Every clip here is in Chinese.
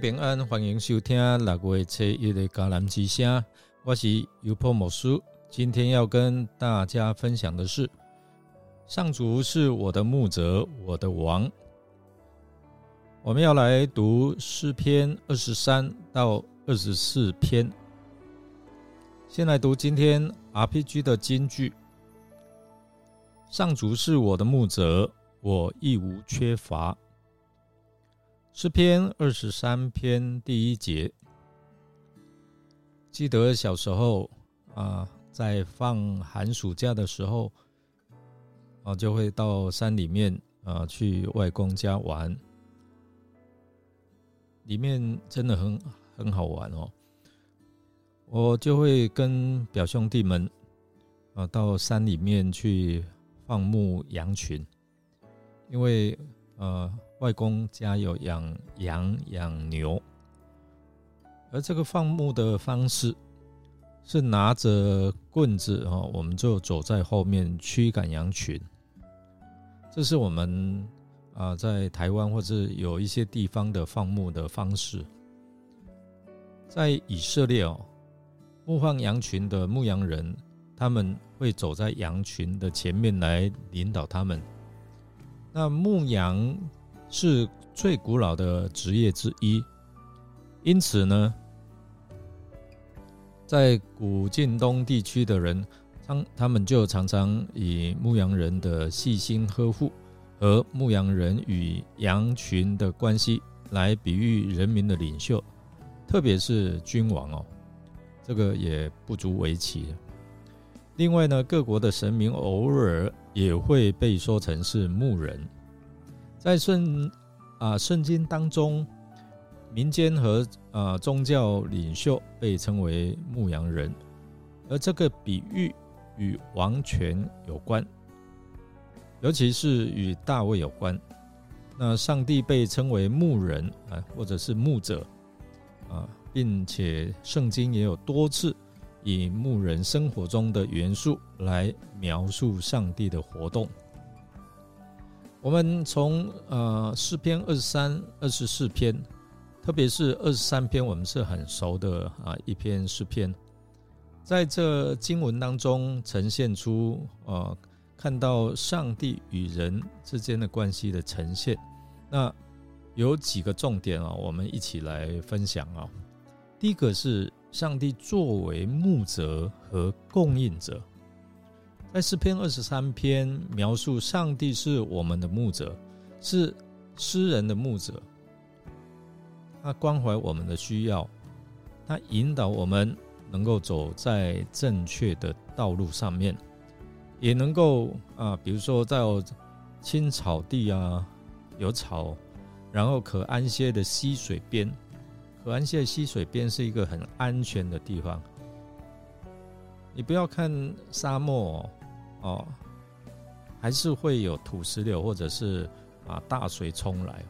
平安，欢迎收听六月七日的迦南之声。我是尤破某书，今天要跟大家分享的是：上主是我的牧者，我的王。我们要来读诗篇二十三到二十四篇。先来读今天 RPG 的金句：上主是我的牧者，我亦无缺乏。诗篇二十三篇第一节，记得小时候啊，在放寒暑假的时候，啊，就会到山里面啊去外公家玩，里面真的很很好玩哦。我就会跟表兄弟们啊到山里面去放牧羊群，因为呃。外公家有养羊、养牛，而这个放牧的方式是拿着棍子哦，我们就走在后面驱赶羊群。这是我们啊在台湾或者有一些地方的放牧的方式。在以色列哦，牧放羊群的牧羊人，他们会走在羊群的前面来领导他们。那牧羊。是最古老的职业之一，因此呢，在古晋东地区的人，常他们就常常以牧羊人的细心呵护和牧羊人与羊群的关系来比喻人民的领袖，特别是君王哦，这个也不足为奇。另外呢，各国的神明偶尔也会被说成是牧人。在圣啊圣经当中，民间和啊宗教领袖被称为牧羊人，而这个比喻与王权有关，尤其是与大卫有关。那上帝被称为牧人啊，或者是牧者啊，并且圣经也有多次以牧人生活中的元素来描述上帝的活动。我们从呃诗篇二十三、二十四篇，特别是二十三篇，我们是很熟的啊一篇诗篇，在这经文当中呈现出呃看到上帝与人之间的关系的呈现。那有几个重点啊，我们一起来分享啊。第一个是上帝作为牧者和供应者。在诗篇二十三篇描述上帝是我们的牧者，是诗人的牧者，他关怀我们的需要，他引导我们能够走在正确的道路上面，也能够啊，比如说在青草地啊，有草，然后可安歇的溪水边，可安歇的溪水边是一个很安全的地方。你不要看沙漠。哦还是会有土石流，或者是啊大水冲来。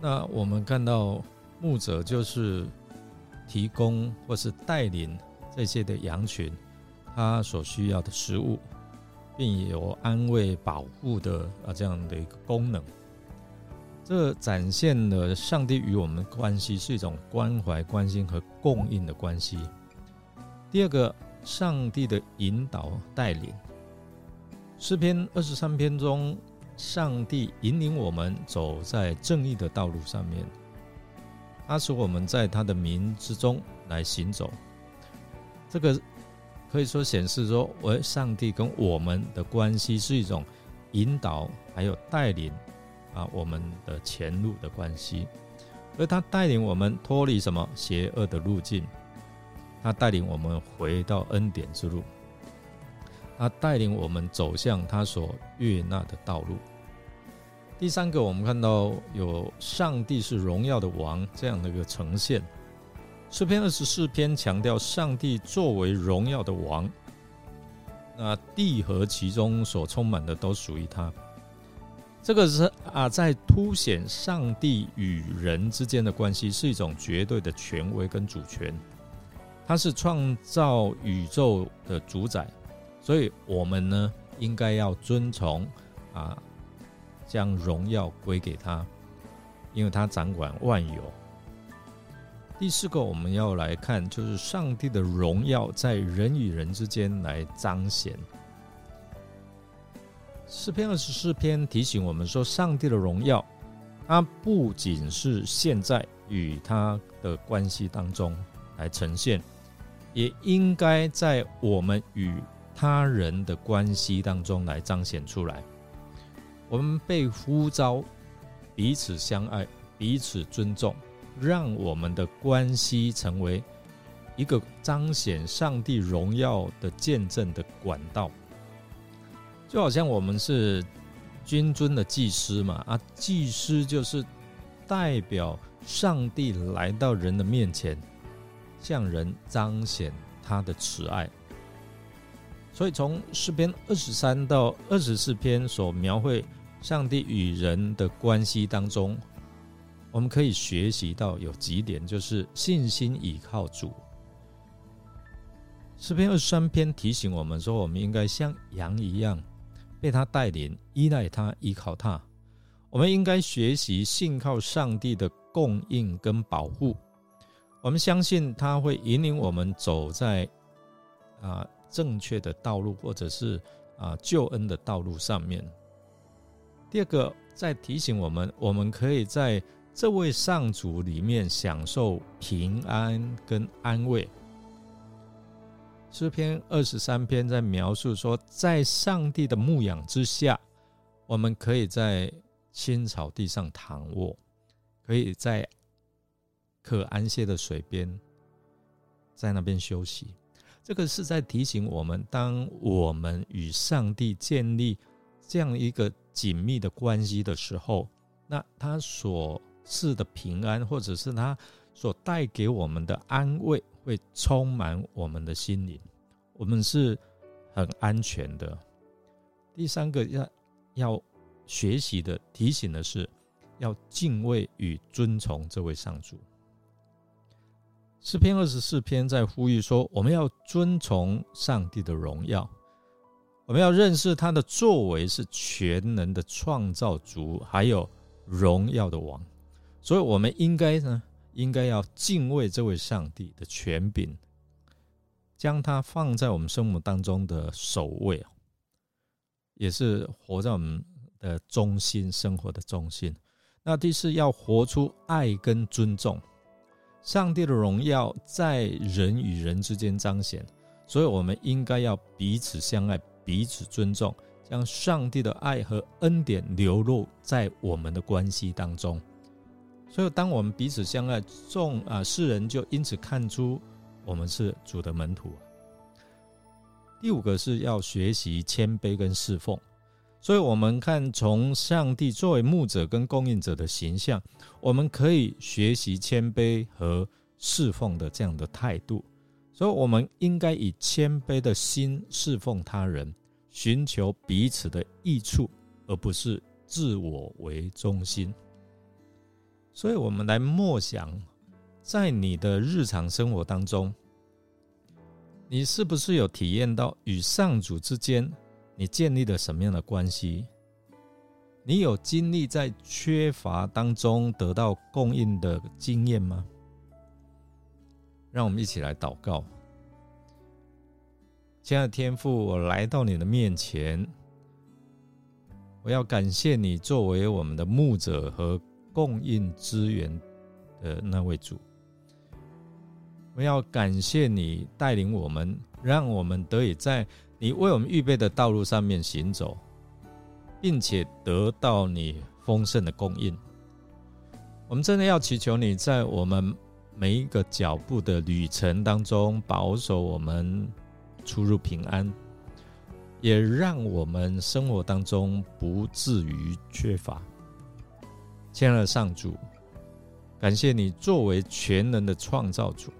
那我们看到牧者就是提供或是带领这些的羊群，他所需要的食物，并有安慰保护的啊这样的一个功能。这展现了上帝与我们关系是一种关怀、关心和供应的关系。第二个。上帝的引导带领，诗篇二十三篇中，上帝引领我们走在正义的道路上面，他使我们在他的名之中来行走。这个可以说显示说，我上帝跟我们的关系是一种引导，还有带领啊我们的前路的关系，而他带领我们脱离什么邪恶的路径。他带领我们回到恩典之路，他带领我们走向他所悦纳的道路。第三个，我们看到有上帝是荣耀的王这样的一个呈现。诗篇二十四篇强调上帝作为荣耀的王，那地和其中所充满的都属于他。这个是啊，在凸显上帝与人之间的关系是一种绝对的权威跟主权。他是创造宇宙的主宰，所以我们呢应该要遵从啊，将荣耀归给他。因为他掌管万有。第四个，我们要来看，就是上帝的荣耀在人与人之间来彰显。诗篇二十四篇提醒我们说，上帝的荣耀，它不仅是现在与他的关系当中来呈现，也应该在我们与他人的关系当中来彰显出来。我们被呼召彼此相爱，彼此尊重。让我们的关系成为一个彰显上帝荣耀的见证的管道，就好像我们是君尊的祭司嘛，啊，祭司就是代表上帝来到人的面前，向人彰显他的慈爱。所以从诗篇二十三到二十四篇所描绘上帝与人的关系当中。我们可以学习到有几点，就是信心倚靠主。诗篇二十三篇提醒我们说，我们应该像羊一样被他带领，依赖他，依靠他。我们应该学习信靠上帝的供应跟保护。我们相信他会引领我们走在啊正确的道路，或者是啊救恩的道路上面。第二个，在提醒我们，我们可以在这位上主里面享受平安跟安慰。诗篇二十三篇在描述说，在上帝的牧养之下，我们可以在青草地上躺卧，可以在可安歇的水边，在那边休息。这个是在提醒我们，当我们与上帝建立这样一个紧密的关系的时候，那他所赐的平安，或者是他所带给我们的安慰，会充满我们的心灵。我们是很安全的。第三个要要学习的提醒的是，要敬畏与尊崇这位上主。诗篇二十四篇在呼吁说，我们要尊崇上帝的荣耀，我们要认识他的作为是全能的创造主，还有荣耀的王。所以，我们应该呢，应该要敬畏这位上帝的权柄，将他放在我们生活当中的首位，也是活在我们的中心，生活的中心。那第四，要活出爱跟尊重，上帝的荣耀在人与人之间彰显，所以我们应该要彼此相爱，彼此尊重，将上帝的爱和恩典流露在我们的关系当中。所以，当我们彼此相爱，众啊世人就因此看出我们是主的门徒。第五个是要学习谦卑跟侍奉。所以，我们看从上帝作为牧者跟供应者的形象，我们可以学习谦卑和侍奉的这样的态度。所以，我们应该以谦卑的心侍奉他人，寻求彼此的益处，而不是自我为中心。所以，我们来默想，在你的日常生活当中，你是不是有体验到与上主之间你建立了什么样的关系？你有经历在缺乏当中得到供应的经验吗？让我们一起来祷告，亲爱的天父，我来到你的面前，我要感谢你作为我们的牧者和。供应资源的那位主，我要感谢你带领我们，让我们得以在你为我们预备的道路上面行走，并且得到你丰盛的供应。我们真的要祈求你在我们每一个脚步的旅程当中保守我们出入平安，也让我们生活当中不至于缺乏。亲爱的上主，感谢你作为全能的创造主，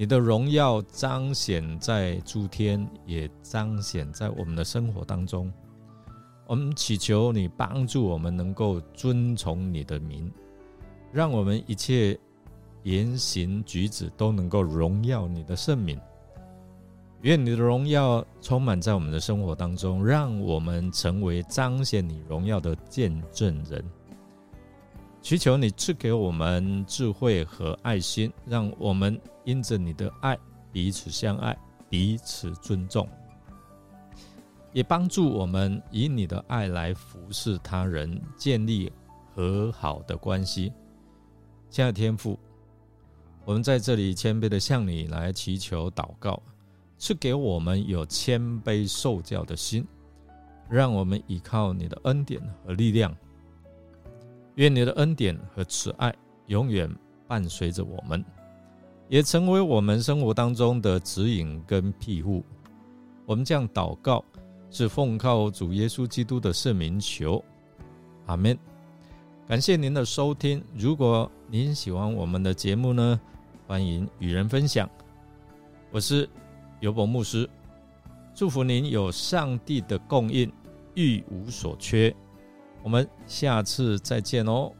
你的荣耀彰显在诸天，也彰显在我们的生活当中。我们祈求你帮助我们，能够遵从你的名，让我们一切言行举止都能够荣耀你的圣名。愿你的荣耀充满在我们的生活当中，让我们成为彰显你荣耀的见证人。祈求你赐给我们智慧和爱心，让我们因着你的爱彼此相爱，彼此尊重，也帮助我们以你的爱来服侍他人，建立和好的关系。亲爱的天父，我们在这里谦卑的向你来祈求祷告，赐给我们有谦卑受教的心，让我们依靠你的恩典和力量。愿你的恩典和慈爱永远伴随着我们，也成为我们生活当中的指引跟庇护。我们这样祷告，是奉靠主耶稣基督的圣名求，阿门。感谢您的收听。如果您喜欢我们的节目呢，欢迎与人分享。我是尤伯牧师，祝福您有上帝的供应，欲无所缺。我们下次再见哦。